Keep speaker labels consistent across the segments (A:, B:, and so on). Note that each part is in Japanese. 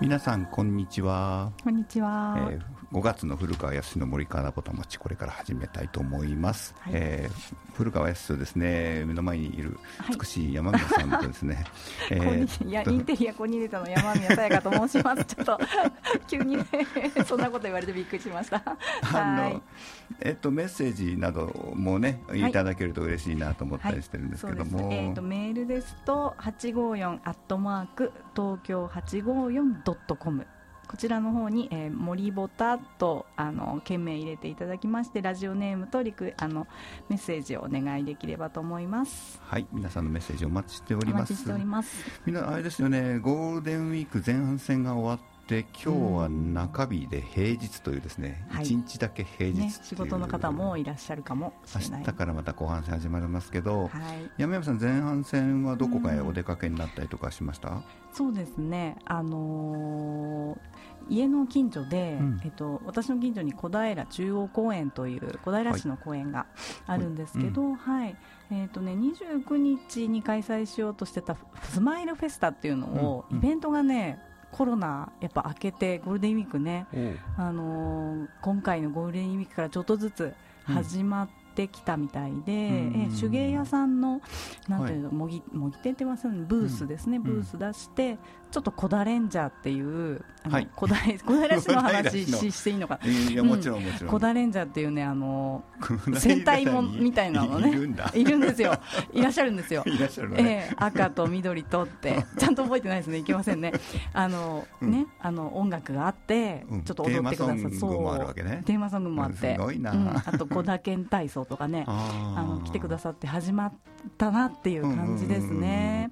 A: 皆さんこんにちは、
B: こんにちは、
A: えー5月の古川康の森川ぼたもちこれから始めたいと思います、
B: はい。
A: えー古川康ですね。目の前にいる
B: はい。
A: 美しい山宮さんとですね、え
B: こんに
A: ー
B: いやインテリアコーディネーターの山宮さやかと申します。ちょっと 急にねそんなこと言われてびっくりしました。
A: あ
B: はい。
A: の。えっとメッセージなどもね
B: い。
A: いただけると嬉しいなと思ったりしてるんですけども、
B: そうですえっ、とメールですと八五四アットマーク東京八五四ドットコム。こちらの方に、えー、森ボタとあの件名入れていただきましてラジオネームとリクあのメッセージをお願いできればと思います。
A: はい皆さんのメッセージお待ちしております
B: お待ちしております。
A: みんなあれですよねゴールデンウィーク前半戦が終わって今日は中日で平日というですね、
B: はい。
A: 一日だけ平日
B: ね仕事の方もいらっしゃるかもしれない。
A: 明日からまた後半戦始まりますけど、
B: はい。
A: 山山さん前半戦はどこかへお出かけになったりとかしました、
B: そうですね、あのー家の近所で、
A: うん。
B: えっと、私の近所に小平中央公園という小平市の公園があるんですけど、はい。えっとね、29日に開催しようとしてたスマイルフェスタっていうのを、
A: うん。
B: イベントがねコロナやっぱ明けてゴールデンウィークね、あのー今回のゴールデンウィークからちょっとずつ始まってきたみたいで、
A: うん。
B: え手芸屋さんのなんていうの、模擬模擬店って言いますよね。ブースですね、
A: ん。
B: ブース出してちょっと小田レンジャーっていう
A: はい。
B: 小平市の話ししていいのか。
A: いやもちろんもちろん、
B: レンジャーっていうねあの 戦隊もんみたいなのね。
A: いるんだ。
B: いるんですよ。いらっしゃるんですよ。
A: いらっしゃるのね、
B: ええ赤と緑とって。ちゃんと覚えてないですね。いけませんね。あの、
A: うん。
B: ねあの音楽があって、
A: うん。
B: ちょっと踊ってください。
A: テーマソングもあるわけね。
B: テーマソングもあって。
A: すごいな。
B: うん、あと小田健体操とかね。
A: あ
B: の来てくださって始まったなっていう感じですね。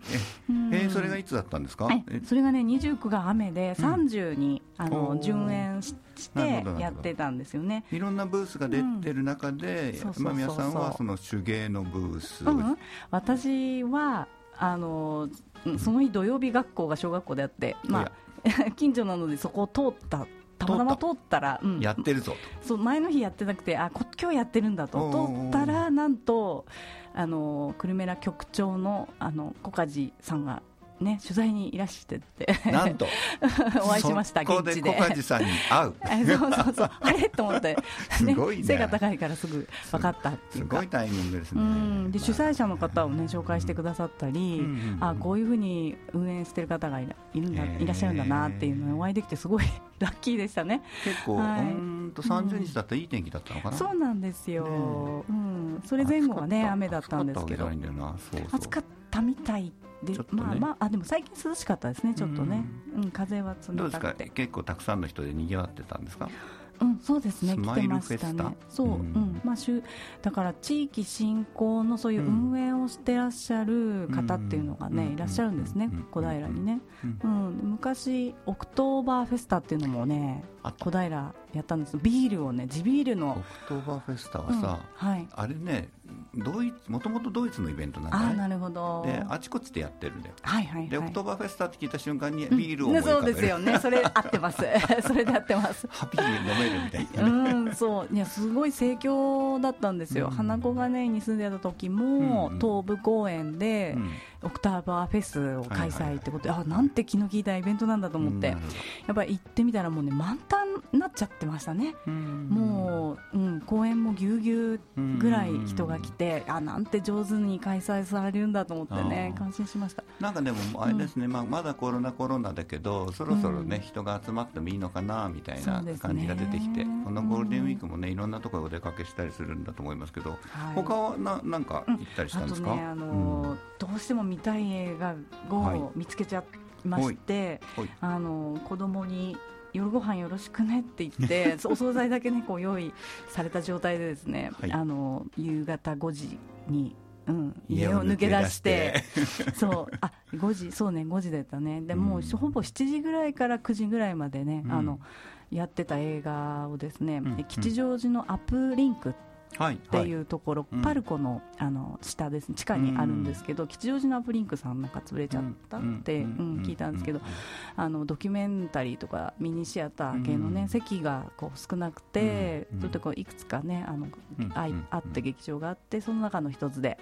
B: うん
A: うんうんうん。ええーそれがいつだったんですか？
B: え
A: え
B: それがね29が雨で30に、あ
A: お
B: の
A: ー。
B: 順延ししてやってたんですよね。
A: いろんなブースが出てる中で、
B: うん。そうそうそうそう
A: 山宮さんはその手芸のブース、
B: うん。うん、私はあのうんその日土曜日学校が小学校であって、まあ、近所なのでそこを通った。たまたま通った。ら、うん。
A: やってるぞ
B: そう前の日やってなくてあこ今日やってるんだと。通ったらなんとあの久留米ら局長のあの小梶さんがね取材にいらしてって。
A: となんと。
B: お会いしました現地で。
A: 小梶さんに会う。
B: あそうそうそう。あれ？と思って、
A: すごいね。
B: 背が高いからすぐ分かったっていうか。
A: すごいタイミングです
B: う
A: ね
B: ん。で主催者の方をね紹介してくださったり、
A: うんうんうん
B: あこういうふうに運営してる方がいらいるんだ
A: へー。
B: いらっしゃるんだなっていうのにお会いできてすごいラッキーでしたね。
A: 結構、
B: はい。う
A: ーんと30日だったらいい天気だったのかな、
B: そうなんですよ、
A: ね
B: うん、それ前後はね雨だったんですけど。
A: 暑かった
B: みたいで、
A: ね。
B: まあまああでも最近涼しかったですねちょっとね、うん風は
A: どうですか？
B: 冷たくて
A: 結構たくさんの人で賑わってたんですか？
B: うんそうですね来てましたね。そう、
A: う
B: うん。んまあしゅだから地域振興のそういう
A: うん。
B: 運営をしてらっしゃる方っていうのがね、
A: うん。
B: いらっしゃるんですね、
A: うん。
B: 小平にね、
A: うん。
B: 昔オクトーバーフェスタっていうのもね小平やったんです。ビールをね地ビール
A: オ
B: の、
A: クトーバーフェスタは
B: うん
A: さ、
B: はい。
A: あれねドイツもともとドイツのイベントなんだね。
B: ああなるほど。
A: であちこちでやってるんだよ。
B: はいはいはい。
A: でオクトーバーフェスタって聞いた瞬間に
B: うん。
A: ビールを思い浮か
B: そうですよね。それ合ってます。それで合ってます。
A: ハッピーに飲めるみたいなね、
B: うん、そう。いやすごい盛況だったんですよ、
A: うん。
B: 花子がねに住んでた時も、
A: うんうん。
B: 東武公園で、
A: うん
B: オクターバーフェスを開
A: はいはいはい。
B: 催ってことで、あなんて気の利いたイベントなんだと思って、やっぱり行ってみたらもうね満タンになっちゃってましたね、
A: どうん。
B: もう、うん、公園もぎゅうぎゅうぐらい人が来て、あなんて上手に開催されるんだと思ってね感心しました。
A: なんかでもあれですね、まあ、まだコロナコロナだけどそろそろね、
B: うん。
A: 人が集まってもいいのかなみたいな感じが出てきて、このゴールデンウィークもねいろんなところへお出かけしたりするんだと思いますけど、
B: はい。
A: 他はななんか行ったりした
B: あと
A: んですか、
B: ね、あのーどうしても見たい映画
A: はい。
B: を見つけちゃいまして、
A: ほい。
B: あのー子供に夜ご飯よろしくねって言って お惣菜だけねこう用意された状態でですね、
A: はい。
B: あのー夕方5時に、うん、
A: 家
B: 家
A: を抜け出し
B: して。て そうあ5時そうね5時だったね。でもう
A: うん。
B: ほぼ7時ぐらいから9時ぐらいまでね、
A: うん。
B: あのやってた映画をですね、
A: うん。
B: 吉祥寺のアップリンク
A: はい
B: っていうところ、
A: うん。
B: パルコのあの下ですね。地下にあるんですけど、吉祥寺のアップリンクさんなんか潰れちゃったって、うん聞いたんですけど、あのドキュメンタリーとかミニシアター系のね、
A: うん
B: 席がこう少なくて、
A: うん
B: ちょっとこういくつかねあの、
A: うん
B: あい
A: うん。
B: あって劇場があってその中の一つで、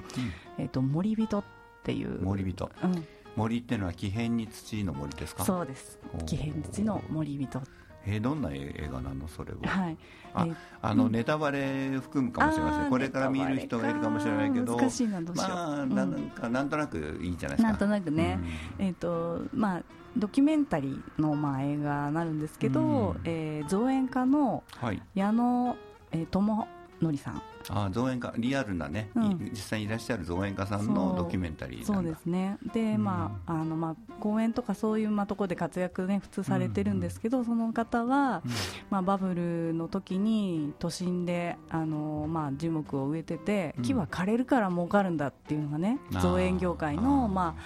B: えっと森人っていう
A: 森人。
B: うん。
A: 森っていうのは木偏に土の森ですか？
B: そうです。木偏土の森人
A: えーどんな映画なのそれは、
B: はい。
A: あ
B: えー
A: あのネタバレ含むかもしれません、これから見る人がいるかもしれないけど
B: 難しいなどうしよう、
A: まあ、
B: うん。
A: なんかなんとなくいいんじゃないですか。
B: なんとなくね、えっ、とまあドキュメンタリーのまあ映画になるんですけど、
A: うん。
B: えー造園家の
A: うんはい。
B: 矢野、えー智則さん。
A: あ造園家。リアルなね、
B: うん。
A: い実際にいらっしゃる造園家さんのドキュメンタリー
B: そうですね。で、
A: うん。
B: まああのまあ公園とかそういうまあところで活躍ね普通されてるんですけど、その方は、
A: うん。
B: まあ、バブルの時に都心であの、まあ、樹木を植えてて
A: うん。
B: 木は枯れるから儲かるんだっていうのがね、造園業界のま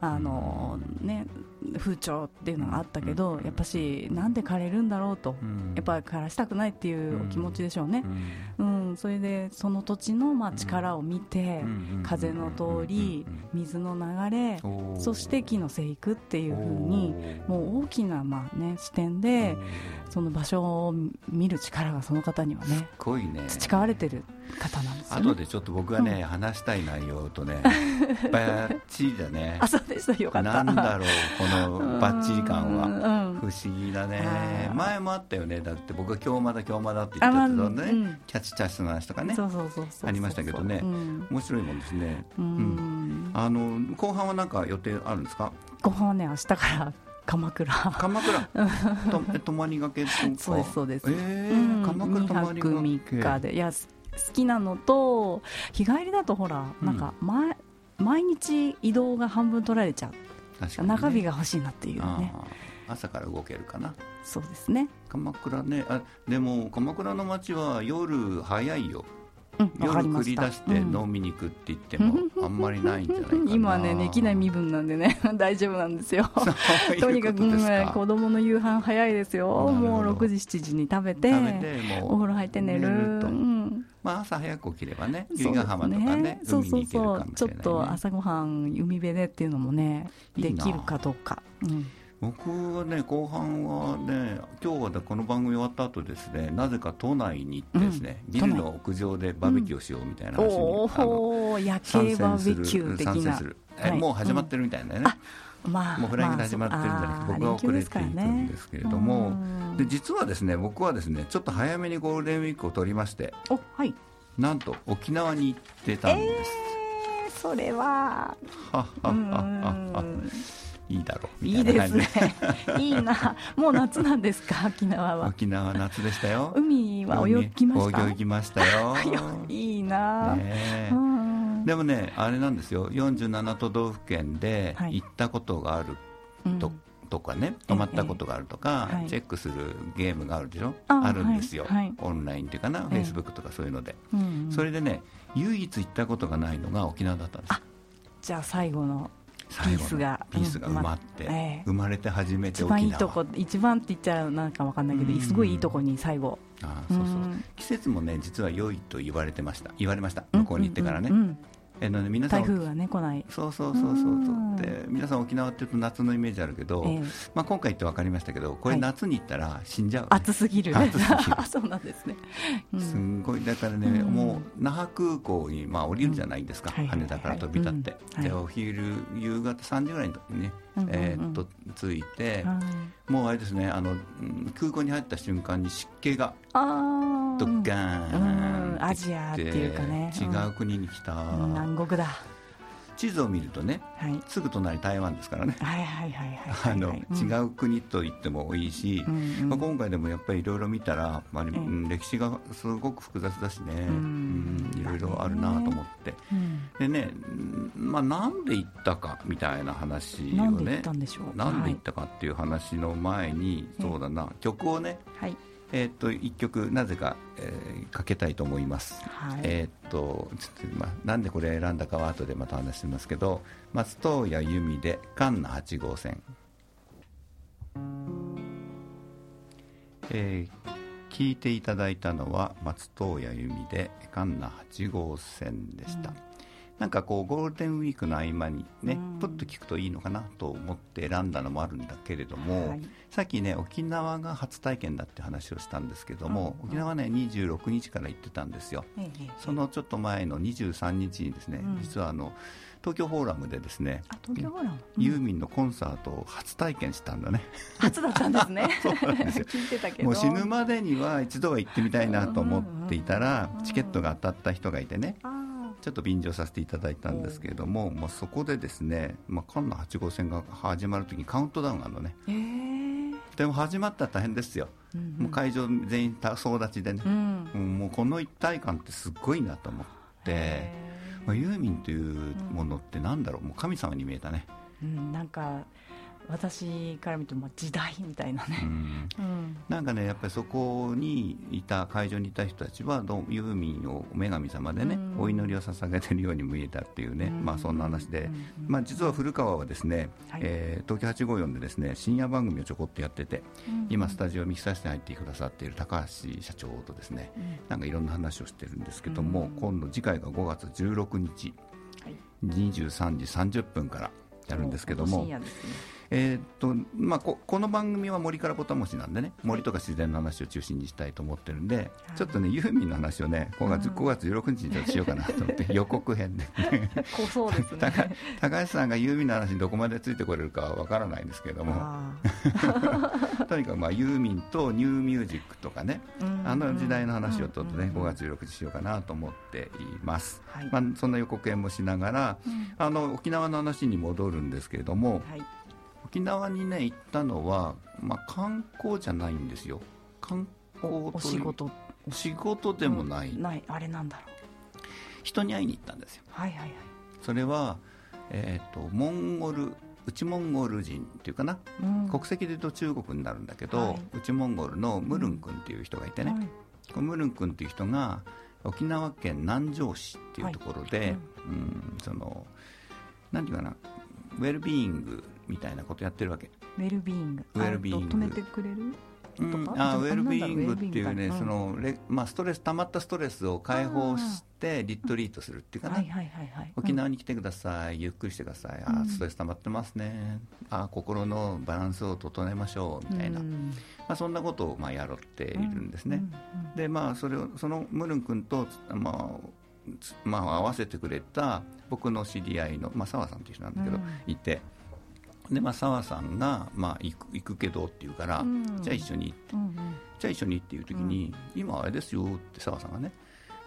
B: ああのね、風潮っていうのがあったけど、
A: うん
B: やっぱしなんで枯れるんだろうと、
A: うん。
B: やっぱり枯らしたくないっていうお気持ちでしょうね、うん。それでその土地のまあ力を見て、
A: うん
B: 風の通り、水の流れ、そして木の生育っていうふうにもう大きなまあ、ね、視点でその場所を見る力がその方にはね
A: すごいね。
B: 培われてる方なんですよね。
A: 後でちょっと僕がね、話したい内容とねバッチリだね。
B: あそうでした。よかった。
A: なんだろうこのバッチリ感は。
B: は
A: 不思議だね。
B: はい。
A: 前もあったよね。だって僕が今日まだ今日まだって言ってたのね、
B: うん。
A: キャッチチャッシュの話とかね。
B: そうそうそうそう
A: ありましたけどね。
B: うん。
A: 面白いもんですね。
B: うん。
A: あの後半は何か予定あるんですか？
B: ご飯はね明日から鎌倉。
A: 鎌倉？とえ泊まりがけとか？
B: そうですそうです。
A: えー
B: うん。
A: 鎌倉泊まりがけ。
B: 2泊3日で。いやす好きなのと日帰りだとほら、
A: うん
B: なん。か毎毎日移動が半分取られちゃう、中日が欲しいなっていうね。
A: 朝から動けるかな。
B: そうですね。
A: 鎌倉ね。あでも鎌倉の街は夜早いよ夜繰り出して
B: うん。
A: 飲みに行くって言っても あんまりないんじゃないかな。
B: 今ねできない身分なんでね 大丈夫なんですよ。とにかく、
A: ですか。
B: うん子供の夕飯早いですよ。もう6時7時に食べてお風呂入って寝る。
A: と。
B: うん。
A: まあ朝早く起きればね由比ヶ浜とかね
B: そうそうそう。ちょっと朝ごはん海辺でっていうのもねできるかどうか。うん
A: 僕はね後半はね今日はねこの番組終わった後ですねなぜか都内に行ってですね、
B: うん。
A: ビルの屋上でバーベキューをしようみたいな話に、
B: お
A: あの
B: お夜
A: 参
B: 景バ
A: 戦する
B: ーベキュー的な。
A: 参戦
B: はい。
A: もう始まってるみたいなね、
B: まあ
A: もうフライングで始まってるんじゃなくて、僕は遅れていくんですけれども、で実はですね僕はですねちょっと早めにゴールデンウィークを取りまして
B: おはい。
A: なんと沖縄に行ってたんです、
B: えーそれは。
A: はっはっはっはいいだろうみ
B: いいですね。いいな。もう夏なんですか沖縄は。
A: 沖縄夏でしたよ。
B: 海は泳ぎました？
A: 泳ぎましたよ。
B: いいな、
A: ねえ。
B: うん。
A: でもねあれなんですよ。47都道府県で
B: はい。
A: 行ったことがある
B: うん。
A: と,、とかね泊まったことがあるとか、
B: ええ。はい。
A: チェックするゲームがあるでしょ？
B: あ
A: あるんですよ、
B: はい。はい。
A: オンラインっていうかな、フ
B: え。え
A: ェイスブックとかそういうので、
B: うん
A: それでね唯一行ったことがないのが沖縄だったんです
B: じゃあ最後の
A: 最後の
B: ピースが
A: ピースが埋まって、
B: うんええ。
A: 生まれて初めて
B: 一番いいとこ一番って言っちゃなんかわかんないけど
A: うん。
B: すごいいいとこに最後。
A: ああそうそう、
B: う。ん。
A: 季節もね実は良いと言われてました。言われました。向こうに行ってからね、
B: うんうんうん
A: えのね皆さん
B: 台風がね来ない。
A: そうそうそうそうそう。
B: うん。
A: で皆さん沖縄っていうと夏のイメージあるけど、
B: ええ。
A: まあ、今回行って分かりましたけどこれ
B: はい
A: 夏に行ったら死んじゃう、ね。
B: 暑すぎる
A: 暑すぎる。
B: あ そうなんですね。うん。
A: すんごいだからね、
B: うん。
A: もう那覇空港にまあ降りるじゃないですか、
B: うん。はいはいはい
A: 羽田から飛び立って、
B: うん。はい。
A: でお昼夕方3時ぐらいの時にね、えーっと着いて、
B: はい。
A: もうあれですねあのうん空港に入った瞬間に湿気が
B: あ
A: ドッガ
B: ー
A: ーン
B: アジアっていうかね。
A: 違う国に来た、
B: うん。南国だ。
A: 地図を見るとね
B: はい。
A: すぐ隣台湾ですからね。
B: はいはいはいはい
A: あの、
B: はい
A: 違う国と言ってもいいし、
B: うんうん。
A: まあ、今回でもやっぱりいろいろ見たら、まあ歴史がすごく複雑だしね、いろいろあるなと思って、
B: うん
A: でね、うん。まあ、なんで行ったかみたいな話を
B: なんで行っ
A: ね
B: たんでしょう。
A: なんで行ったかっていう話の前に、
B: はい。
A: そうだな。曲をね、
B: はい
A: えーっと1曲なぜか、えーかけたいと思います。
B: はい。
A: えーっとちょっとまあ、なんでこれ選んだかは後でまた話しますけど松任谷由実で「カンナ8号線」えー聞いていただいたのは松任谷由実で「カンナ8号線」でした、なんかこうゴールデンウィークの合間にね、ぷっと聞くといいのかなと思って選んだのもあるんだけれども、はい、さっきね沖縄が初体験だって話をしたんですけども、沖縄ね26日から行ってたんですよ、そのちょっと前の23日にですね、実はあの東京フォーラムでですね
B: 東京フォーラム、
A: ユーミンのコンサートを初体験したんだね。
B: 初だったんですね。
A: そうなんですよ。もう死ぬまでには一度は行ってみたいなと思っていたら、チケットが当たった人がいてね、ちょっと便乗させていただいたんですけれども、まあ、そこでですね、まあ、カンナ8号線が始まるときにカウントダウンがあるのね、えー、でも始まったら大変ですよ、うんうん、もう会場全員総立ちでね、うん、もうこの一体感ってすごいなと思って、まあ、ユーミンというものってなんだろう、もう神様に見えたね。
B: うん、なんか私から見ても時代みたいなね、うん、
A: なんかねやっぱりそこにいた会場にいた人たちはどユーミンを女神様でね、うん、お祈りを捧げてるように見えたっていうね、うん、まあそんな話で、まあ、実は古川はですね、はい、えー、東京854でですね深夜番組をちょこっとやってて、今スタジオミキサー室に入ってくださっている高橋社長とですね、なんかいろんな話をしてるんですけども、今度次回が5月16日、はい、23時30分からやるんですけども。えーとまあ、ここの番組は森からぼたもちなんでね森とか自然の話を中心にしたいと思ってるんで、はい、ちょっとねユーミンの話をね5月,、5月16日にちょっとしようかなと思って予告編で
B: そうですね。
A: 高橋さんがユーミンの話にどこまでついてこれるかは分からないんですけども。とにかくまあユーミンとニューミュージックとかねあの時代の話をちょっとね5月16日しようかなと思っています、はい、まあ、そんな予告編もしながら、あの沖縄の話に戻るんですけれども、はい沖縄にね行ったのは、まあ、観光じゃないんですよ。観光
B: とお仕事。
A: お仕事でもない、
B: ない。あれなんだろう。
A: 人に会いに行ったんですよ。
B: はいはいはい。
A: それは、えーと、モンゴル内モンゴル人っていうかな、うん、国籍で言うと中国になるんだけど、はい、内モンゴルのムルン君っていう人がいてね、はい、このムルン君っていう人が沖縄県南城市っていうところで、はい、うん、その何て言うかなウェルビーイングみたいなことやってるわけ。
B: ウェルビーイング
A: ウェルビーイング
B: 止めてくれる
A: うん、あウェルビーイングっていうね、そのレまあ、ストレス溜まったストレスを解放してリトリートするっていうかね、沖縄に来てください、ゆっくりしてください、あストレス溜まってますね、あ心のバランスを整えましょうみたいな、まあ、そんなことをまあやろっているんですね。でまあ、それをそのムルン君と、まあまあ、合わせてくれた僕の知り合いの、まあ、澤さんっていう人なんだけど、いて。でまあ澤さんが、まあ、行く行くけどって言うから、うん、じゃあ一緒にって、うんうん、じゃあ一緒にっていう時に、うん、今あれですよって澤さんがね、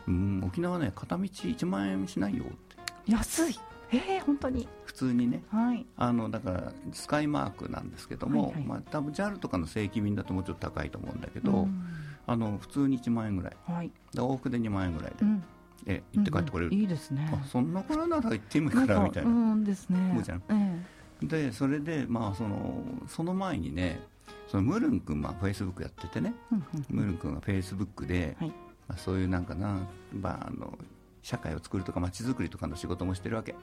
A: うん、沖縄ね片道1万円しないよって。
B: 安い。えー、本当に。
A: 普通にね、はい、あのだからスカイマークなんですけども、はいはい、まあ、多分 JAL とかの正規便だともうちょっと高いと思うんだけど、うん、あの普通に1万円ぐらい、はい、往復で2万円ぐらいで、うん、え行って帰ってこれる、うん
B: うん、いいですね。
A: あそんなからなら行ってみるからみたいな。
B: うんですね
A: でそれで、まあ、そのその前にねそのムルン君はフェイスブックやっててね、ムルン君がフェイスブックで、はい、まあ、そういうなんかな、まあ、あの社会を作るとか街づくりとかの仕事もしてるわけ、はい、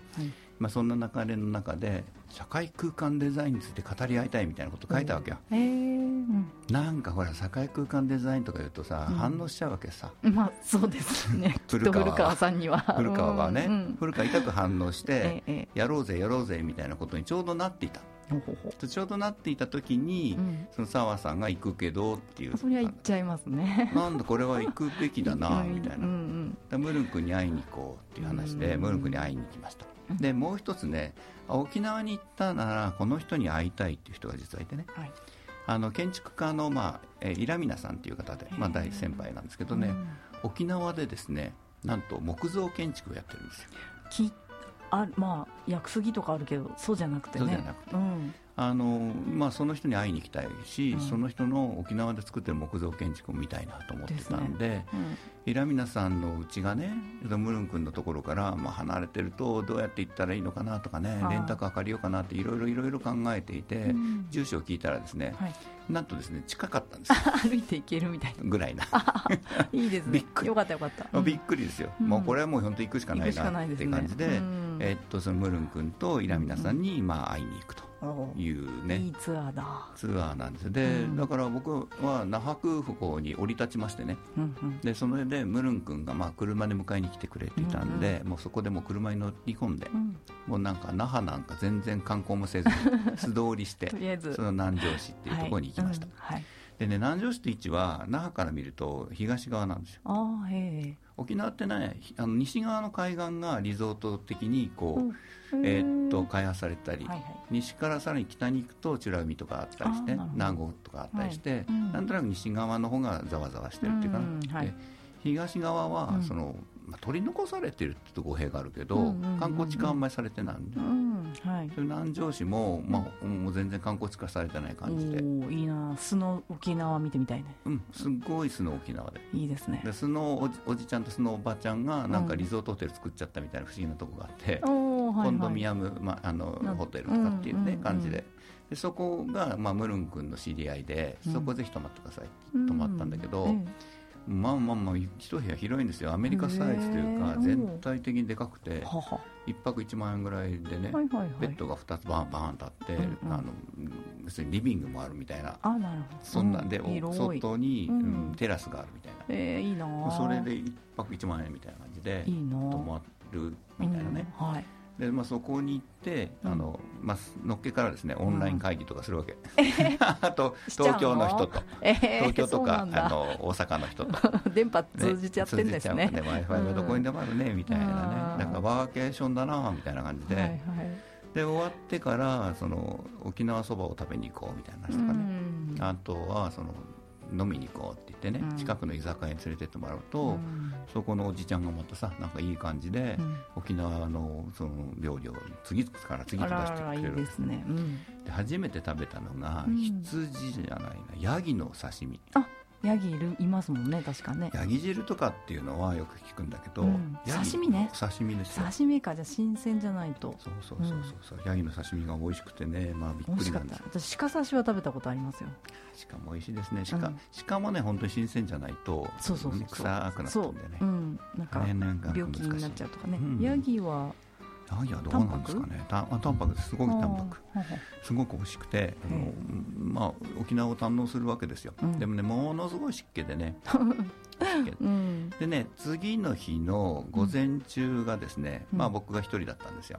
A: まあ、そんな流れの中で社会空間デザインについて語り合いたいみたいなこと書いたわけよ、うん、なんかほら社会空間デザインとか言うとさ、うん、反応しちゃうわけさ。
B: まあそうですね。古川さんには。
A: 古川はね、うん、古川痛く反応して、ええ、やろうぜやろうぜみたいなことにちょうどなっていたちょうどなっていた時に、うん、その澤さんが行くけどっていう。
B: そりゃ行っちゃいますね。
A: なんだこれは行くべきだなみたいな、うんうん、ムルン君に会いに行こうっていう話で、ムルン君に会いに行きました、でもう一つね沖縄に行ったならこの人に会いたいっていう人が実はいてね、はい、あの建築家の、まあえー、イラミナさんっていう方で、まあ、大先輩なんですけどね、沖縄でですねなんと木造建築をやってるんですよ。
B: あまあ屋久杉とかあるけどそうじゃなくてね。
A: うん、あのまあ、その人に会いに行きたいし、うん、その人の沖縄で作ってる木造建築を見たいなと思ってたんで、ね。うん、イラミナさんのうちがねムルン君のところから、まあ、離れてるとどうやって行ったらいいのかなとかねレンタカー借りようかなっていろいろいろいろ考えていて、うん、住所を聞いたらですね、はい、なんとですね近かったんです
B: 歩いて行けるみたいな。
A: ぐらいな。
B: いいですね。びっくり。よかったよかった、
A: びっくりですよ、もうこれはもう本当行くしかないなって感じで、えっとそのムルン君とイラミナさんに、まあ、会いに行くと。いうね。
B: いいツアーだ。
A: ツアーなんですで、うん、だから僕は那覇空港に降り立ちましてね、うんうん、でそれでムルン君がまあ車で迎えに来てくれていたんで、うんうん、もうそこでも車に乗り込んで、うん、もうなんか那覇なんか全然観光もせず 素通りしてその南城市っていうところに行きました、はい、はい。でね南城市って位置は那覇から見ると東側なんですよ。あへ沖縄ってねあの西側の海岸がリゾート的にこう、えー、っと開発されたり、はいはい、西からさらに北に行くと美ら海とかあったりして名護とかあったりして、はい。うん、なんとなく西側の方がざわざわしてるっていうかな、はい、東側はその、まあ、取り残されてるって語弊があるけど、うんうんうんうん、観光地化あんまりされてないんで、うんはい、そ南城市も、まあ、もう全然観光地化されてない感じで。
B: いいな素の沖縄見てみたいね。
A: うんすごい素の沖縄で。
B: いいですね。
A: で素のおじおじちゃんと素のおばちゃんがなんかリゾートホテル作っちゃったみたいな不思議なとこがあって、うん、コンドミアム、まあ、あのホテルとかっていうね、感じで。でそこが、まあ、ムルン君の知り合いで、そこぜひ泊まってくださいって泊まったんだけど、うんまあまあまあ一部屋広いんですよ。アメリカサイズというか全体的にでかくて1泊1万円ぐらいでね、ベッドが2つバンバンとあって、あの別にリビングもあるみたいな
B: あなるほど。
A: そんなんで、外に、うん。テラスがあるみたいな、
B: えー、いいな
A: それで1泊1万円みたいな感じで泊まるみたいなね、はいでまあ、そこに行って、うん、あのまあ、のっけからですねオンライン会議とかするわけ、うん、あと東京の人と、えー、東京とかあの大阪の人と。
B: 電波通じちゃってるんですね。ね
A: w i f i がどこにでもあるね、みたいなね。だからワーケーションだなみたいな感じで、はいはい、で終わってからその沖縄そばを食べに行こうみたいな話とかね、あとはその飲みに行こうって言ってね、うん、近くの居酒屋に連れてってもらうと、うん、そこのおじちゃんがまたさなんかいい感じで、うん、沖縄のその料理を次から次と出してくれる。ですね、で初めて食べたのが、羊じゃないなヤギの刺身。
B: あヤギいるいますもんね確かね。
A: ヤギ汁とかっていうのはよく聞くんだけど、
B: うん、刺身ね。
A: 刺身です
B: よ。刺身かじゃ新鮮じゃないと。
A: そうそうそうそう、う。ん、ヤギの刺身が美味しくてねまあびっくりなんです
B: 私鹿刺しは食べたことありますよ。
A: 鹿も美味しいですね。鹿,、うん、鹿もね本当に新鮮じゃないとそうそうそう臭くなってんでね。
B: う、ん、なんか病気になっちゃうとかね、ヤギは
A: ヤギはどうなんですかね。タンタンパクです。ごいタンパク。すごく美味しくてあの、まあ、沖縄を堪能するわけですよ、うん、でもねものすごい湿気でね。うん、でね次の日の午前中がですね、うん、まあ、僕が一人だったんですよ、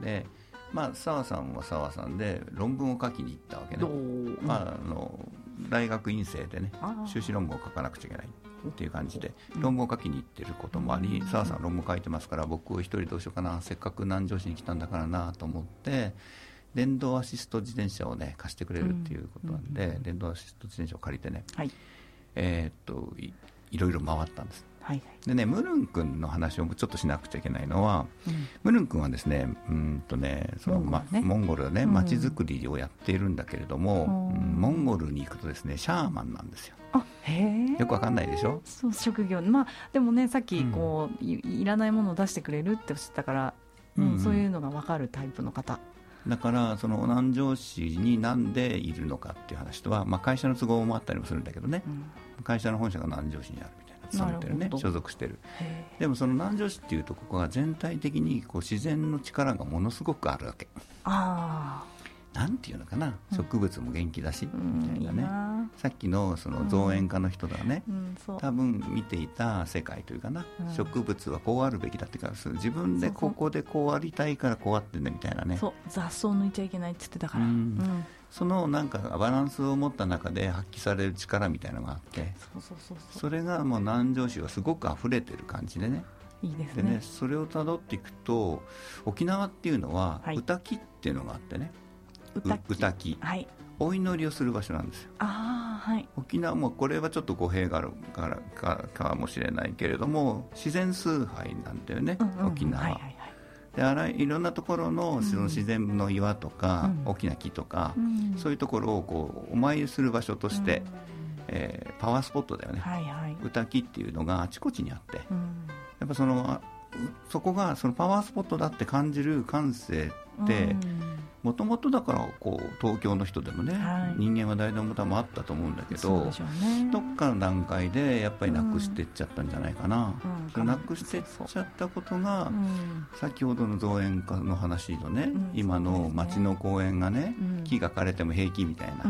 A: でまあ澤さんは澤さんで論文を書きに行ったわけね、まあ、あの大学院生でね修士論文を書かなくちゃいけないっていう感じで論文を書きに行ってることもあり澤さん論文書いてますから僕一人どうしようかなせっかく南城市に来たんだからなと思って電動アシスト自転車をね貸してくれるっていうことなんで、電動アシスト自転車を借りてね、はい、えー、っといいろいろ回ったんです。はい、でねムルン君の話をちょっとしなくちゃいけないのは、うん、ムルン君はですねうんとねそのモン,、ま、モンゴルでね街づくりをやっているんだけれども、うん、モンゴルに行くとですねシャーマンなんですよ。よくわかんないでしょ？
B: そう職業。まあでもねさっきこう、うん、いらないものを出してくれるっておっしゃったから、うんうん、そういうのがわかるタイプの方。
A: だからその南城市になんでいるのかっていう話とは、まあ、会社の都合もあったりもするんだけどね、うん、会社の本社が南城市にあるみたいな勤めてるね所属してる。でもその南城市っていうとここが全体的にこう自然の力がものすごくあるわけ。ああなんていうのかな、植物も元気だし、みたいなね、さっきのその造園家の人がね、多分見ていた世界というかな、植物はこうあるべきだってから自分でここでこうありたいからこうあってねみたいなね。
B: そう。雑草抜いちゃいけないって言ってたから、
A: そのなんかバランスを持った中で発揮される力みたいなのがあってそれがもう南城市はすごく溢れてる感じでね。
B: いいですね。でね
A: それをたどっていくと沖縄っていうのは歌木っていうのがあってね、歌木、はい、お祈りをする場所なんですよ。あ、はい、沖縄もこれはちょっと語弊があるからかかもしれないけれども自然崇拝なんだよね、うんうん、沖縄、は。いはいはい。であらいろんなところのその自然の岩とか、うん、大きな木とか、うん、そういうところをこうお参りする場所として、うん、えー、パワースポットだよね、はいはい、歌木っていうのがあちこちにあって、やっぱそのそこがそのパワースポットだって感じる感性って、もともとだからこう東京の人でもね、はい、人間は誰でも多分あったと思うんだけど、ね、どっかの段階でやっぱりなくしていっちゃったんじゃないかな、うん、なくしていっちゃったことが、うん、先ほどの造園家の話のね、うん、今の町の公園がね、木が枯れても平気みたいな、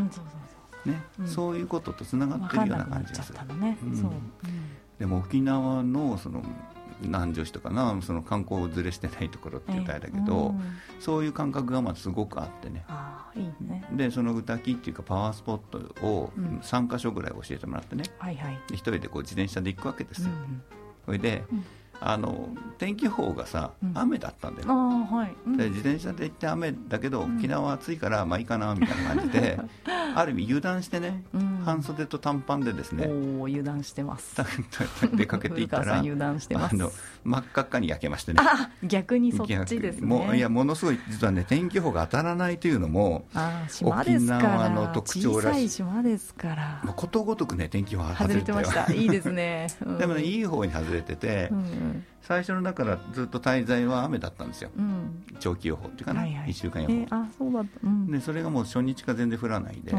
A: ね。そういうこととつながってるような感じがする。でも沖縄のその南城市とかなその観光ずれしてないところって言ったらだけど、えー、そういう感覚がまあすごくあってね。
B: いいね。
A: でその歌木っていうかパワースポットを3か所ぐらい教えてもらってね、うんはいはい、一人でこう自転車で行くわけですよ、それで、うんあの天気予報がさ、うん、雨だったんだよ、はい。うん、で自転車で行って雨だけど、沖縄は暑いからまあいいかなみたいな感じで ある意味油断してね、うん、半袖と短パンでですね
B: お油断してます。
A: 出かけていったら
B: 油断してます。あの
A: 真っ赤っかに焼けましてね。
B: あ逆にそっちですね。
A: もいやものすごい実はね天気予報が当たらないというのも沖縄の特徴らしい。
B: 島ですから。
A: ことごとくね天気予報外れて
B: ました。いいですね、
A: でもねいい方に外れてて、うん最初のだからずっと滞在は雨だったんですよ、うん、長期予報っていうかな、はいはい、1週間予報、えー、
B: あそうだ
A: でそれがもう初日から全然降らないで。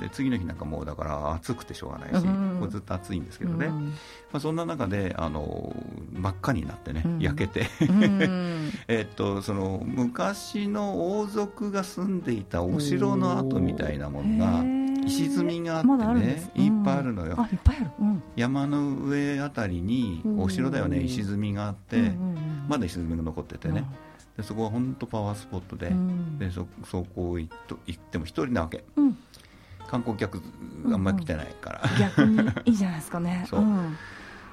A: で次の日なんかもうだから暑くてしょうがないし、うん、もうずっと暑いんですけどね、うん、まあ、そんな中であの真っ赤になってね、焼けて。えっとその昔の王族が住んでいたお城の跡みたいなものが石積みがあってね、ま、いっぱいあるのよ、
B: いっぱいある、
A: 山の上あたりにお城だよね、石積みがあって、まだ石積みが残っててね、でそこは本当パワースポットで,、でそそこ行っても一人なわけ、観光客あんまり来てないから、
B: 逆にいいじゃないですかね。
A: そう、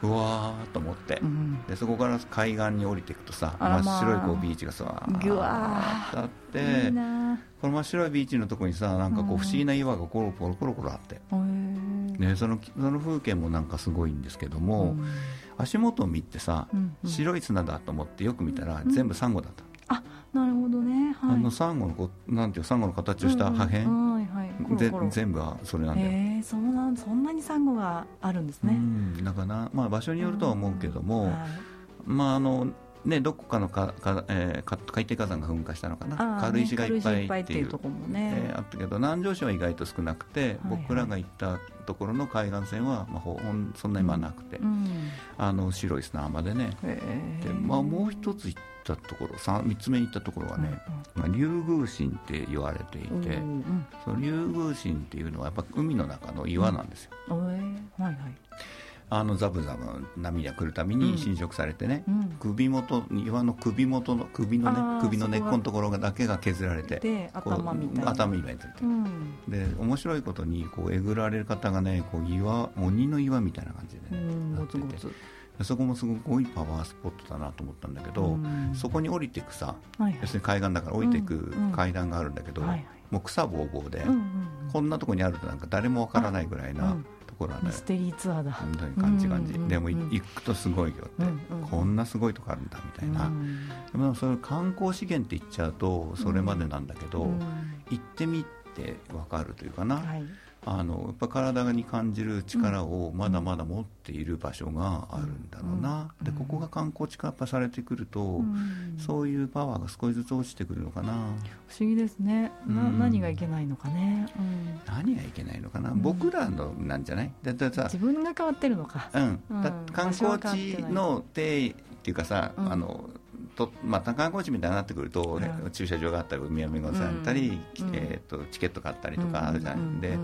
A: うわーと思って、うん、でそこから海岸に降りていくとさ、まあ、真っ白いこうビーチがさー。っていいこの真っ白いビーチのとこにさなんかこう不思議な岩がコロコロコロコロあって、うん、ね、そのその風景もなんかすごいんですけども、うん、足元を見てさ、白い砂だと思ってよく見たら全部サンゴだった、
B: あなるほどね、
A: はい、あのサンゴのこなんていうサンゴの形をした破片、うん。はいはい、で全部はそれなんだよ。へ
B: えそうなんそんなにサンゴがあるんですね。
A: うん。だからな、まあ、場所によるとは思うけども、はい、まああのね、どこかのかか、えー、海底火山が噴火したのかな？軽石がいっぱいっていう。とこもね、えー、あったけど南城市は意外と少なくて、はいはい、僕らが行ったところの海岸線は、まあ、ほんそんなにまあなくて、うん、あの白い砂浜でね。で、まあ、もう一つ行ったところ 3, 3つ目に行ったところはね、うんまあ、竜宮神って言われていて、うん、その竜宮神っていうのはやっぱ海の中の岩なんですよ。はいはいあのザブザブ波が来るたびに侵食されてね、うん、首元岩の首元の首のね首の根っこのところがだけが削られて
B: 頭みたいな。頭
A: みたいになうん、で面白いことにこうえぐられる方がねこう岩鬼の岩みたいな感じでね、うん、なってて。そこもすごいパワースポットだなと思ったんだけど、そこに降りていくさ、はい、要するに海岸だから降りていく階段があるんだけど、もう草ぼうぼうで、こんなとこにあるとなんか誰もわからないぐらいなころはねミ
B: ステリーツアーだ。
A: 本当に感じ感じ、でも行くとすごいよって、こんなすごいとこあるんだみたいな、でもそれ観光資源って言っちゃうとそれまでなんだけど、行ってみて分かるというかな、はいあのやっぱ体に感じる力をまだまだ持っている場所があるんだろうな、うん、でここが観光地化されてくると、うん、そういうパワーが少しずつ落ちてくるのかな。
B: 不思議ですね。な、うん、何がいけないのかね、
A: 何がいけないのかな、僕らのなんじゃない？だってさ
B: 自分が変わってるのか、
A: うん、だ観光地の定っていうかさ、あのとまあ、観光地みたいになってくると、ね、駐車場があったり海山がされたり、うん、えーと、チケット買ったりとかあるじゃない、うん、で、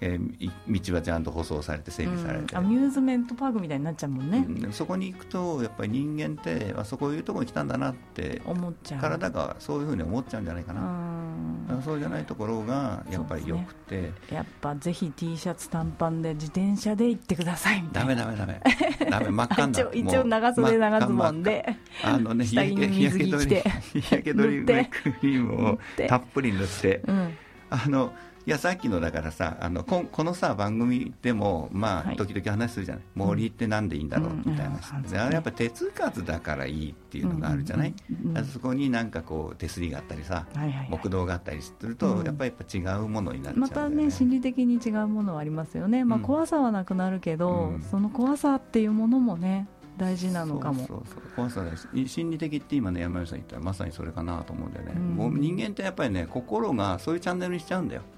A: えー、道はちゃんと舗装されて整備されて、
B: アミューズメントパークみたいになっちゃうもんね、
A: そこに行くとやっぱり人間ってあそこいうところに来たんだなって
B: 思っちゃう。
A: 体がそういうふうに思っちゃうんじゃないかな。そうじゃないところがやっぱりよくて、ね、
B: やっぱぜひ T シャツ短パンで自転車で行ってくださいみたいな。
A: ダメダメダメ。ダメ真っ赤
B: な一応長袖長ズボンで。
A: あのね日焼け日焼け取り日焼け取りクリームをたっぷり塗って、うん、あのいやさっきのだからさあのここのさ番組でもまあ、時々話するじゃない？森ってなんでいいんだろう？みたいな、うん、あれやっぱ手つかずだからいいっていうのがあるじゃない、あそこになんかこう手すりがあったりさ、はいはいはい、木道があったりすると、やっぱり違うものになっちゃう、
B: ね、またね心理的に違うものはありますよね、まあ、怖さはなくなるけど、その怖さっていうものもね大事なのかも。
A: そうそう怖さ大心理的って今ね山口さん言ったらまさにそれかなと思うんだよね、うん、もう人間ってやっぱりね心がそういうチャンネルにしちゃうんだよ、うんうんうん、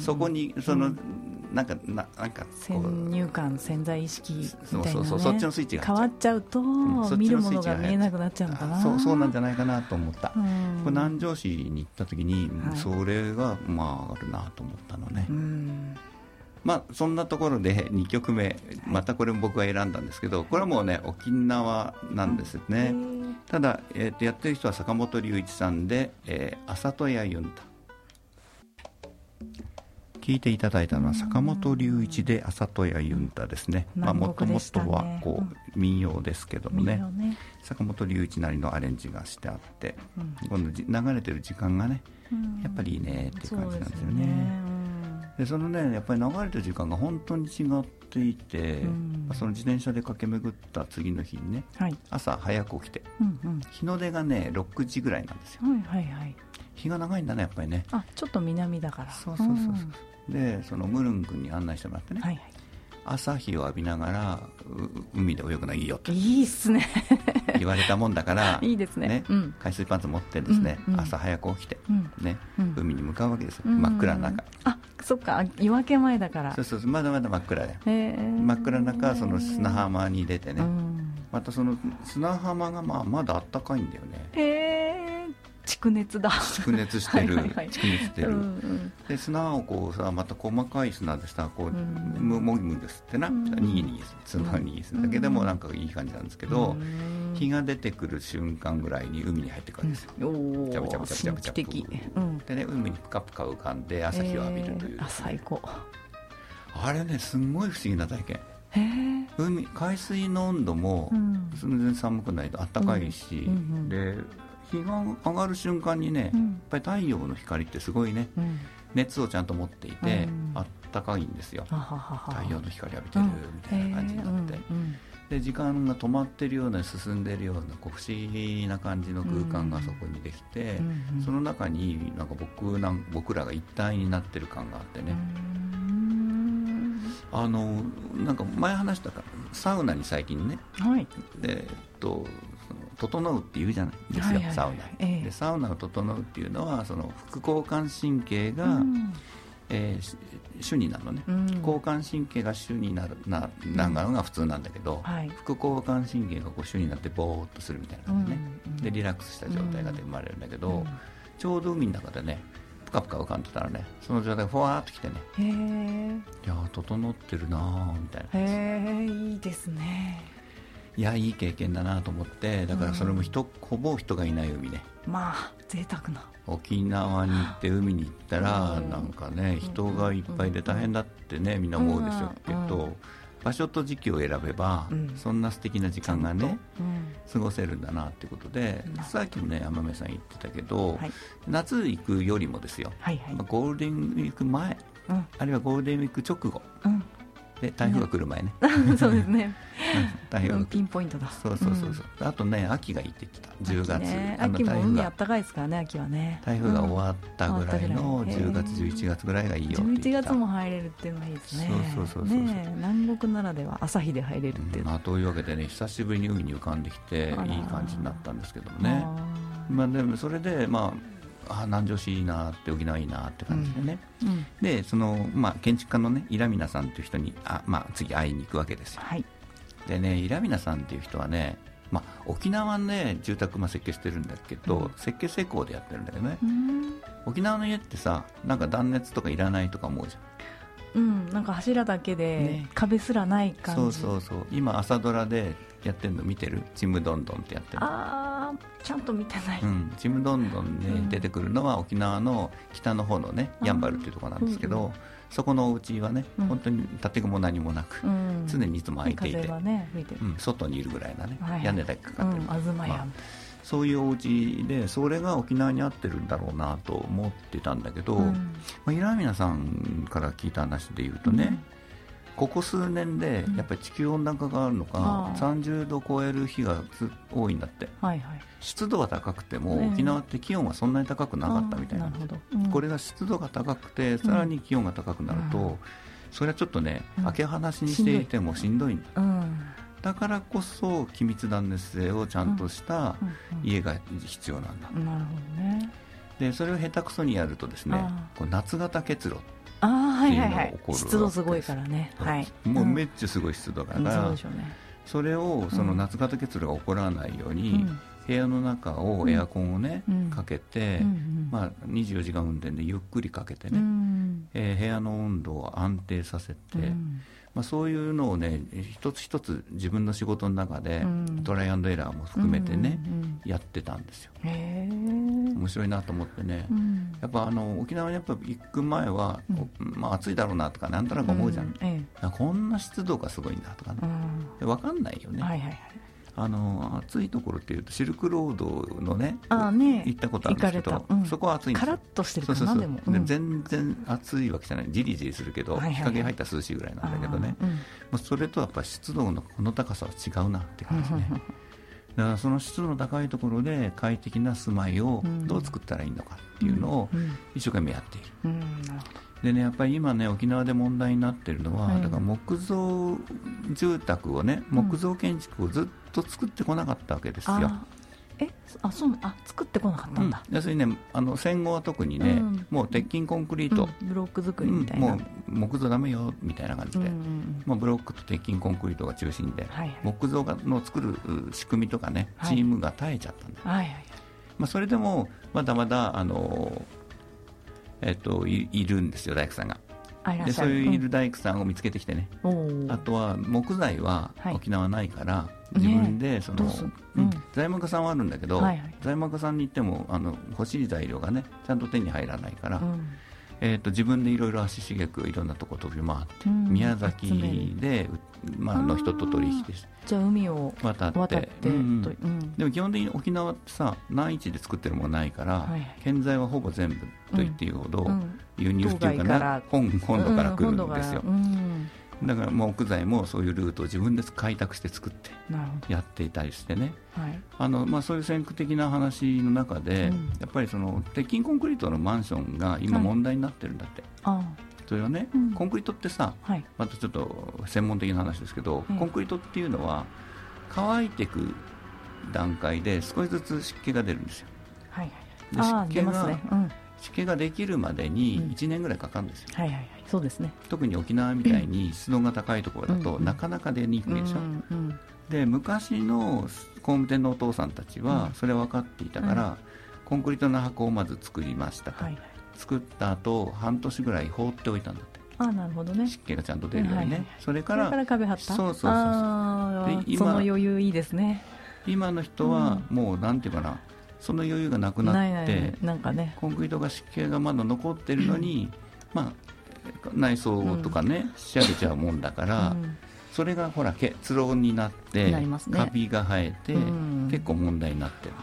A: そこにその、うん、なんかななんか
B: 先入観潜在意識みたいな、ね、そうそう
A: そっちのスイッチが
B: 変わっちゃうと、うん、見るものが見えなくなっちゃうのかな。
A: そうそうなんじゃないかなと思った、うん、これ南城市に行った時に、はい、それがまああるなと思ったのね、うん。まあ、そんなところで2曲目、またこれも僕が選んだんですけど、これはもうね、沖縄なんですね。ただ、えー、とやってる人は坂本龍一さんで、えー、朝戸屋ユンタ。聞いていただいたのは坂本龍一で朝戸屋ユンタですね。まあ、もともとはこう、民謡ですけどもね、ね、坂本龍一なりのアレンジがしてあって、うん、今度流れてる時間がね、やっぱりいいねっていう感じなんですよね。でそのねやっぱり流れてる時間が本当に違っていて、うん、その自転車で駆け巡った次の日にね、はい、朝早く起きて、うんうん、日の出がね6時ぐらいなんですよ、はいはいはい、日が長いんだねやっぱりね。
B: あちょっと南だから。
A: そうそうそうそう、うん、でそのムルン君に案内してもらってね、はいはい朝日を浴びながら海で泳ぐのいいよと。
B: いいっすね。
A: 言われたもんだから
B: いいですね、ね
A: うん、海水パンツ持ってですね、うんうん、朝早く起きて、ね、うん、海に向かうわけですよ、真っ暗な中。
B: あそっか夜明け前だから。
A: そうそうまだまだ真っ暗で真っ暗な中その砂浜に出てね、またその砂浜がまあまだあったかいんだよね。へ
B: え蓄熱だ。
A: 蓄熱してる。蓄熱してる、うんうん、で砂をこうさまた細かい砂でさこう、うん、もぎもぎですってな、うん、にぎにぎす。る砂にぎするだけでもなんかいい感じなんですけど、うん、日が出てくる瞬間ぐらいに海に入ってくるんですよ、うん、ジャブジャブジャブジャブジャブ。でね海にプカプカ浮かんで朝日を浴びるという、
B: えー、あ最高。
A: あれねすんごい不思議な体験。海海水の温度も全然寒くないと暖かいし、で日が上がる瞬間にね、うん、やっぱり太陽の光ってすごいね、うん、熱をちゃんと持っていて、うん、あったかいんですよ。太陽の光浴びてるみたいな感じになって、で時間が止まってるような進んでるようなこう不思議な感じの空間がそこにできて、その中になんか僕なん僕らが一体になってる感があってね、あのなんか前話したかサウナに最近ね、はい、でえっと整うっていうじゃないですよ、サウナ、えー、でサウナを整うっていうのはその副交感神経が、うん、えー、主になるのね、うん、交感神経が主になるななのが普通なんだけど、副交感神経がこう主になってぼーっとするみたいな感じね、うん、でリラックスした状態が生まれるんだけど、ちょうど海の中でねぷかぷか浮かんでたらねその状態がふわーっときてね。いや整ってるなーみたいな
B: へえいいですね
A: いやいい経験だなと思ってだからそれも人、うん、ほぼ人がいない海ね。
B: まあ贅沢な。
A: 沖縄に行って海に行ったら、なんかね人がいっぱいで大変だってねみんな思うでしょうけど、場所と時期を選べば、そんな素敵な時間がね、過ごせるんだなってことで、さっきもね天海さん言ってたけど、夏行くよりもですよ、ゴールデンウィーク前、あるいはゴールデンウィーク直後、で台風が来る前ね。
B: そうですね、
A: 台風
B: がピンポイントだ。
A: そうそうそうそう、うん、あとね秋がいいって言ってた10月、
B: ね、秋も海あったかいですからね秋はね。
A: 台風が終わったぐらいの10月11月ぐらいがいいよって
B: 11月も入れるっていうのがいいですね。そうそうそうそうね南国ならでは朝日で入れるっていう、
A: うん、まあ、というわけでね久しぶりに海に浮かんできていい感じになったんですけどもね。まあでもそれでまああ南城市いいなって沖縄いいなって感じでね、うん。うん、でその、まあ、建築家のねイラミナさんという人にあ、まあ、次会いに行くわけですよ、はい、でねイラミナさんっていう人はねまあ、沖縄ね住宅、まあ、設計してるんだけど、うん、設計施工でやってるんだけどね、沖縄の家ってさなんか断熱とかいらないとか思うじゃん。
B: うん、なんか柱だけで壁すらない感じ、
A: ね、そうそうそう。今朝ドラでやってるの見てる？ちむどんどんってやってる
B: ああちゃんと見てない、
A: うん、ちむどんどんね、出てくるのは沖縄の北の方のねやんばるっていうところなんですけど、うん、そこのお家はね、うん、本当に建具も何もなく、うん、常にいつも空いていて、ねうん、外にいるぐらいなね、はい、屋根だけかかってる、うん、東屋、まあそういうお家でそれが沖縄に合ってるんだろうなと思ってたんだけど、うん、まあ、平宮さんから聞いた話で言うとね、うん、ここ数年でやっぱり地球温暖化があるのか、うん、30度超える日が多いんだって、はいはい、湿度は高くても、沖縄って気温はそんなに高くなかったみたいな、これが湿度が高くてさらに気温が高くなると、それはちょっとね、開け放しにしていてもしんどいんだ。だだからこそ気密断熱性をちゃんとした家が必要なんだ、
B: なるほどね。
A: でそれを下手くそにやるとですねこう夏型結露
B: あはいはいはい。湿度すごいからね、はい、
A: もうめっちゃすごい湿度だから、うん、そね、それをその夏型結露が起こらないように、部屋の中をエアコンをね、かけて、まあ、24時間運転でゆっくりかけてね、えー、部屋の温度を安定させて、まあ、そういうのをね一つ一つ自分の仕事の中で、トライアンドエラーも含めてね、やってたんですよ。面白いなと思ってね、やっぱあの沖縄にやっぱ行く前は、まあ、暑いだろうなとかなんとなく思うじゃん、こんな湿度がすごいんだとかね、分かんないよね、はいはいはいあの暑いところっていうとシルクロードのねあね。行ったことあるんですけど、うん、そこは暑いんです
B: よ。カラッとしてるからそうそう
A: 全然暑いわけじゃない。じりじりするけど、はい日陰入ったら涼しいぐらいなんだけどね、うん、まあ、それとやっぱ湿度のこの高さは違うなって感じね。だからその湿度の高いところで快適な住まいをどう作ったらいいのかっていうのを一生懸命やっている、うんなるほど。でねやっぱり今ね沖縄で問題になっているのは、はい、だから木造住宅をね木造建築をずっと作ってこなかったわけですよ。
B: えあそうあ作ってこなかったんだ、
A: うん、要するにねあの戦後は特にね、うん、もう鉄筋コンクリート、
B: うん、ブロック作りみたいな、
A: もう木造だめよみたいな感じで、まあ、ブロックと鉄筋コンクリートが中心で、はい、木造の作る仕組みとかねチームが絶えちゃったんだ、はいはいはい、まあ、それでもまだまだあのえっと、いいるんですよ大工さんが。でそういういる大工さんを見つけてきてね、うん、あとは木材は沖縄ないから、はい、自分でその、ねうん、材木屋さんはあるんだけど、はいはい、材木屋さんに行ってもあの欲しい材料がねちゃんと手に入らないから、うん、えーと、自分でいろいろ足しげくいろんなとこ飛び回って、宮崎で、まあ、の人と取引して
B: じゃあ海を
A: 渡って、うん、でも基本的に沖縄ってさ内地で作ってるものないから、はい、建材はほぼ全部と言っていいほど、輸入っていうかな本本土から来るんですよ、だから木材もそういうルートを自分で開拓して作ってやっていたりしてね、はい。あのまあ、そういう先駆的な話の中で、うん、やっぱりその鉄筋コンクリートのマンションが今問題になってるんだって。はいそれはね、うん、コンクリートってさ、はい、またちょっと専門的な話ですけど、コンクリートっていうのは乾いていく段階で少しずつ湿気が出るんですよ。はいで湿気が、ね。うん、湿気ができるまでに1年ぐらいかかるんですよ。はいはいはい、そうですね。特に沖縄みたいに湿度が高いところだと、なかなか出にくいでしょ？うんうん、で昔の工務店のお父さんたちはそれ分かっていたから、コンクリートの箱をまず作りましたと。はいはい。作った後半年ぐらい放っておいたんだって。
B: あなるほどね。
A: 湿気がちゃんと出るようにね、はいはい、それから
B: から壁張った？
A: そうそうそうそう。
B: 今その余裕いいですね。
A: 今の人はもうなんていうかなその余裕がなくなって
B: なんかね。
A: コンクリートが湿気がまだ残ってるのに、まあ内装とかね、仕上げちゃうもんだから、それがほら結論になって、ね、カビが生えて、結構問題になってる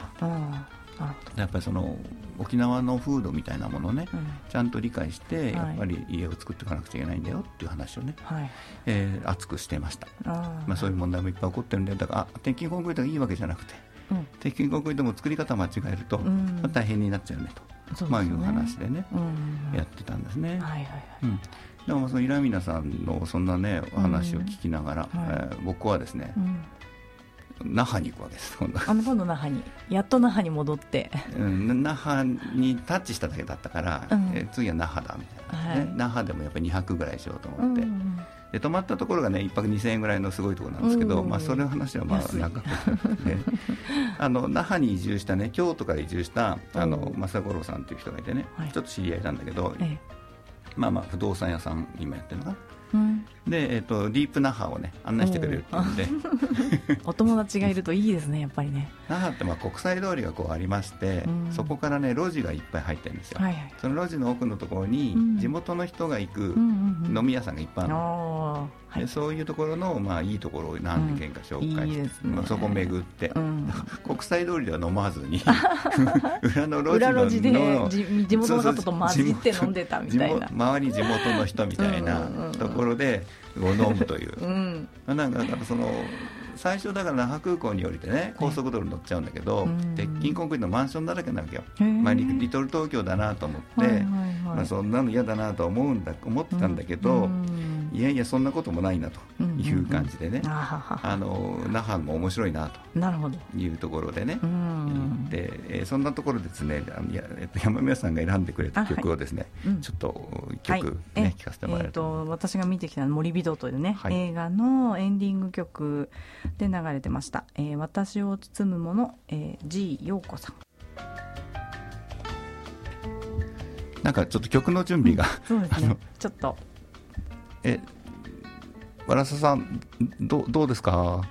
A: やっぱりその沖縄の風土みたいなものをね、うん、ちゃんと理解して、やっぱり家を作っていかなくちゃいけないんだよっていう話をね、はい、えー、熱くしてました。まあ、そういう問題もいっぱい起こってるんでだから鉄筋コンクリートがいいわけじゃなくて、うん、鉄筋コンクリートも作り方間違えると、まあ、大変になっちゃうねと、ね、まあ、いう話でね、やってたんですね。はいはいはい。うん。でもそのイラミナさんのそんなねお話を聞きながら、うん。はい、えー、僕はですね、うん、那覇に行くわけです
B: 今度。あの今度那覇に。やっと那覇に戻って、
A: うん、那覇にタッチしただけだったから、うん、え次は那覇だみたいな、ね、はい、那覇でもやっぱり2泊ぐらいしようと思って、うん、で泊まったところがね1泊2000円ぐらいのすごいところなんですけど、まあ、それの話はまあ長くて、あの那覇に移住したね京都から移住したあの正五郎さんっていう人がいてね、はい、ちょっと知り合いなんだけど、ええ、まあまあ不動産屋さん今やってるのかなで、えーと、ディープ那覇をね案内してくれるっていうんで。
B: お友達がいるといいですねやっぱりね。
A: 那覇ってまあ国際通りがこうありまして、うん、そこからね路地がいっぱい入ってるんですよ、はいはい、その路地の奥のところに地元の人が行く飲み屋さんがいっぱいあるの、はい、そういうところの、まあ、いいところを何軒か紹介して、うん。いいね、そこ巡って、うん、国際通りでは飲まずに 裏の路地の
B: 裏路地で地元の方と混じって飲んでたみたいな。
A: 周り地元の人みたいなところで飲むという、うん、なんかその最初だから那覇空港に降りてね高速道路乗っちゃうんだけど、鉄筋コンクリートのマンションだらけなわけよ、まあ、リリトル東京だなと思って、まあ、そんなの嫌だなと思うんだ思ってたんだけど、いやいやそんなこともないなという感じでね、あの那覇も面白いなとなるほど。いうところでね、でえー、そんなところですねあのや、えっと、山宮さんが選んでくれた曲をですね、はい、ちょっと一曲ね、はい、聴かせてもらえると,、
B: えー、と私が見てきた「森人」というね、はい、映画のエンディング曲で流れてました「えー、私を包むもの」えー、G 陽子さん。
A: なんかちょっと曲の準備が、
B: そうですね。ちょっと
A: えわらささんどどうですか？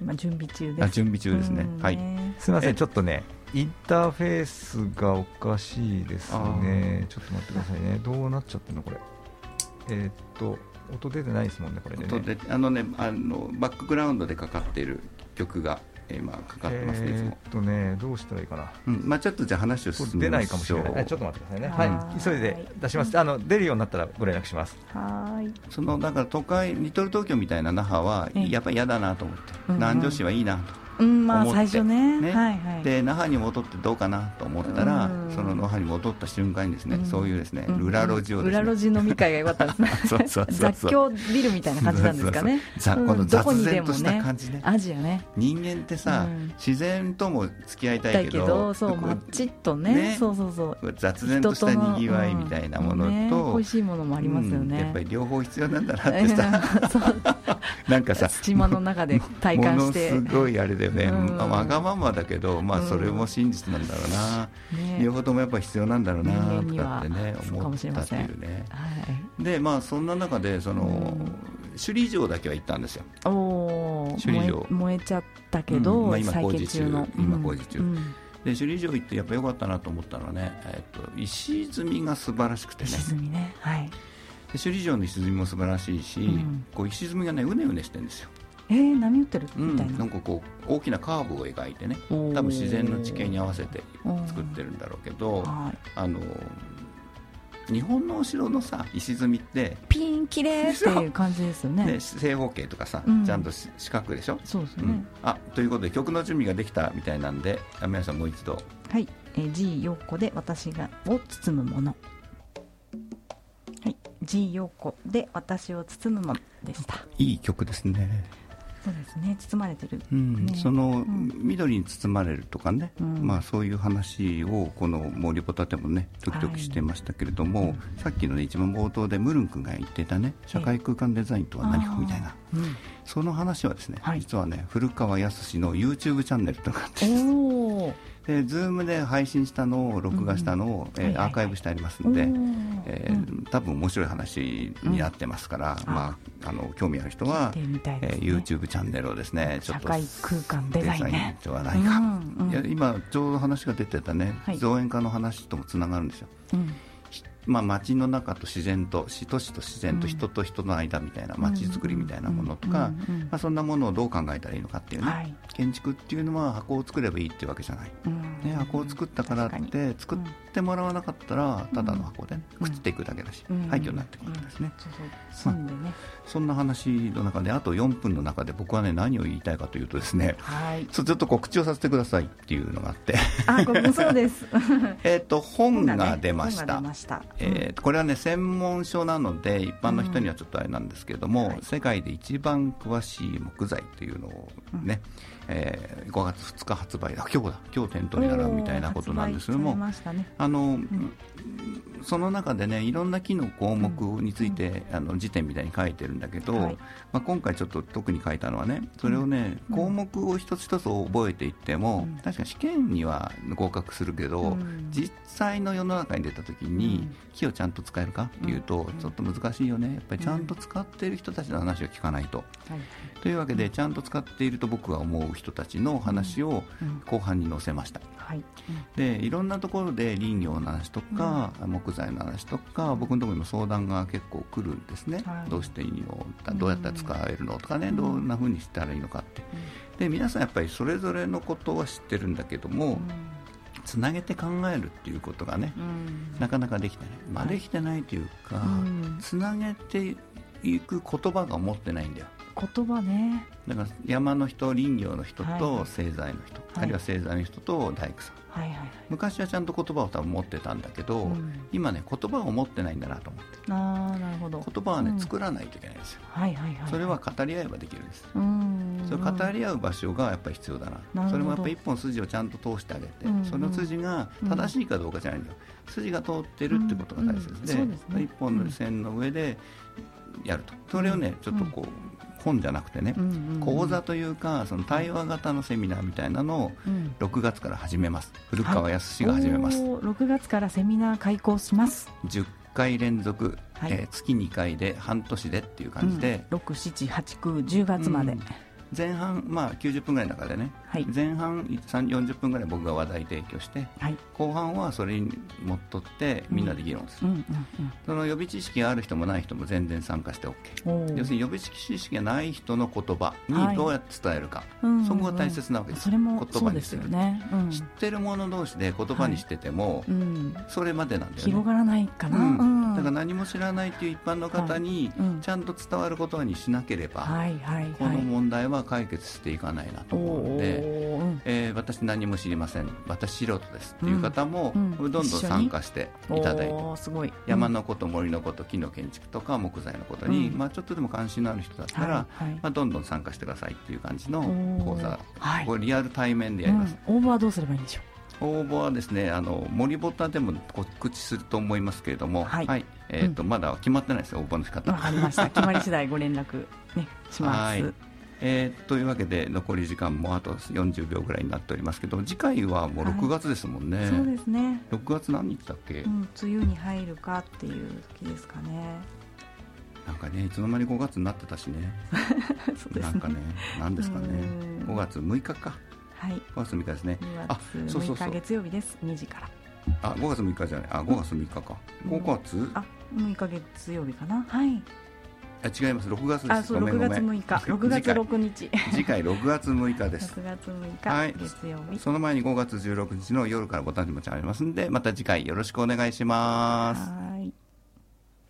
B: 今準備中です。
A: あ準備中ですね。はい。
C: すみません。ちょっとねインターフェースがおかしいですね。ちょっと待ってくださいね。どうなっちゃってるのこれ？えー、っと音出てないですもんねこれね。音
A: であのねあのバックグラウンドでかかっている曲が今かかってますね、いつも。
C: とね、どうしたらいいかな。
A: うん、まあちょっとじゃ話を進め
C: 出ないかもしれない。ちょっと待ってくださいね。はい、急いで出します。あの出るようになったらご連絡します。
B: はい。
A: そのだから都会リトル東京みたいな那覇はやっぱり嫌だなと思って、南城市はいいなと。
B: うんまあ、最初ね、ね。はい
A: はい、で那覇に戻ってどうかなと思ったら、その那覇に戻った瞬間にですね、そういうですね、裏路地を、ね、
B: 裏路地飲み会が良かったですね。そうそうそう雑居ビルみたいな感じなんですかね。
A: この雑然とした感じね。
B: アジアね。
A: 人間ってさ、自然とも付き合いたいけど
B: そう街とねそうそうそう。
A: 雑然としたにぎわいみたいなものと、
B: 美味しいものもありますよね、
A: やっぱり両方必要なんだなってさ。なんかさ
B: 土間の中で体感して。
A: ものすごいあれだよね、まあわがままだけど、まあ、それも真実なんだろうな、うん。ね、両方ともやっぱ必要なんだろうなとかってね思ったっていうね、はい、でまあそんな中でその、うん、首里城だけは行ったんですよ。
B: お首里城。燃えちゃったけど、うん。まあ、今工事中。
A: 今工事中、で首里城行ってやっぱ良かったなと思ったのはね、えっと、石積みが素晴らしくてね。石
B: 積みね。はい。
A: で首里城の石積みも素晴らしいし、うん、こう石積みがねうねうねしてるんですよ
B: えー、波打ってるみたいな、うん、
A: なんかこう大きなカーブを描いてね多分自然の地形に合わせて作ってるんだろうけどあの日本のお城のさ石積みって
B: ピンきれいっていう感じですよね。ね
A: 正方形とかさ、うん、ちゃんと四角でしょ？
B: そうですね、うん、
A: あということで曲の準備ができたみたいなんで皆さんもう一度。
B: はい、えー、G 陽子で私がを包むもの。はい。G 陽子で私を包むものでした。
A: いい曲ですね
B: そうですね。包まれてる、
A: うん、その、緑に包まれるとかね、うん、まあ、そういう話をこの「森ボタ」でもね時々してましたけれども、はい、さっきの、ね、一番冒頭でムルン君が言ってたね社会空間デザインとは何かみたいな、うん、その話はですね、はい、実はね古川康の YouTube チャンネルとかあってームで配信したのを録画したのを、うん、えー、アーカイブしてありますので、えー、多分面白い話になってますから、うん、まあ、あの興味ある人は、ね。えー、YouTube チャンネルをですね
B: ちょっと社会空間デザイン、ね、
A: ではないか、うんうん、いや今ちょうど話が出てたね、はい、造園家の話ともつながるんですよ。うんまあ、街の中と自然と都市と自然と人と人の間みたいな街づくりみたいなものとか、まあ、そんなものをどう考えたらいいのかっていうね、はい、建築っていうのは箱を作ればいいっていうわけじゃない、ね、箱を作ったからって作ってもらわなかったらただの箱で、ね、くっつっていくだけだし、廃墟になってくるんですね。そそんな話の中であと4分の中で僕はね何を言いたいかというとですね、はい、ずっと告知をさせてくださいっていうのがあって。
B: あそうです。
A: えっと本が出ました、ね、えー、これはね専門書なので一般の人にはちょっとあれなんですけれども、うん。はい、世界で一番詳しい木材というのをね、うんえー、5月2日発売だ今日だ今日店頭に並ぶみたいなことなんですけども、ね、あの、うん、その中でねいろんな木の項目について、うん、あの辞典みたいに書いてるんだけど、はい、まあ、今回ちょっと特に書いたのはねそれをね、うん、項目を一つ一つ覚えていっても、確かに試験には合格するけど、実際の世の中に出た時に、木をちゃんと使えるかっていうと、ちょっと難しいよね。やっぱりちゃんと使っている人たちの話を聞かないと。はい、というわけでちゃんと使っていると僕は思う人たちの話を後半に載せました、はい、でいろんなところで林業の話とか、木材の話とか僕のところにも相談が結構来るんですね、はい、どうしていいのどうやったら使えるのとかね、どんなふうにしたらいいのかって、で皆さんやっぱりそれぞれのことは知ってるんだけども、つなげて考えるっていうことがね、なかなかできてない、まあ、できてないというか、つなげていく言葉が持ってないんだよ
B: 言葉ね。
A: だから山の人林業の人と製材の人、はい、あるいは製材の人と大工さん、はいはいはい、昔はちゃんと言葉を多分持ってたんだけど、うん、今ね言葉を持ってないんだなと思って。
B: あなるほど。
A: 言葉はね、うん、作らないといけないんですよ、はいはいはい、はい、それは語り合えばできるんです。それ語り合う場所がやっぱり必要だな。それもやっぱり一本筋をちゃんと通してあげて、うんうん、その筋が正しいかどうかじゃないんだよ、筋が通ってるってことが大切で,、うん。でね、一本の線の上でやると。それをねちょっとこう、本じゃなくてね、講座というかその対話型のセミナーみたいなのを6月から始めます、古川康が始めます、はい、
B: 6月からセミナー開講します。
A: 10回連続、はい、えー、月2回で半年でっていう感じで、
B: うん、67891月まで、うん。
A: 前半、まあ、90分ぐらいの中でね、はい、前半40分ぐらい僕が話題提供して、はい、後半はそれにもっとってみんなで議論する、うんうんうん、その予備知識がある人もない人も全然参加して OK 要するに予備知識がない人の言葉にどうやって伝えるか、はい、そこが大切なわけです、
B: それも言葉にする、ね。うん、
A: 知ってる者同士で言葉にしてても、それまでなんだよね。
B: 広がらないかな、
A: だから何も知らないという一般の方にちゃんと伝わることにしなければ、はいはい、この問題は解決していかないなと思うので、えー、私何も知りません。私素人ですっていう方も、どんどん参加していただいて、すごい。山のこと森のこと木の建築とか木材のことに、まあ、ちょっとでも関心のある人だったら、まあ、どんどん参加してくださいっていう感じの講座、これリアル対面でやります、
B: 応募はどうすればいいんでしょう？
A: 応募はですねあの森ボタンでも告知すると思いますけれども、はい、はい、えーと、うん、まだ決まってないですよ応募の仕方。
B: わかりました。決まり次第ご連絡、ね、します
A: えー、というわけで残り時間もあと40秒ぐらいになっておりますけど次回はもう6月ですもんね、はい、
B: そうですね
A: 6月何日だっけ、う
B: ん、梅雨に入るかっていう時ですかね
A: なんかねいつの間に5月になってたしね ねなんかね何ですかね5月6日かはい、5月6日ですね。
B: あ、そうそうそう。月曜日です。2時から。
A: あ、5月6日じゃない。あ、5月6日か。5月？
B: あ、6日月曜日かな。はい。
A: あ違います。6月です。
B: あそう6月6日。6月6日。
A: 次回6月6日です。
B: 6月6日、はい、月曜日。
A: その前に5月16日の夜からご誕生日もありますんでまた次回よろしくお願いします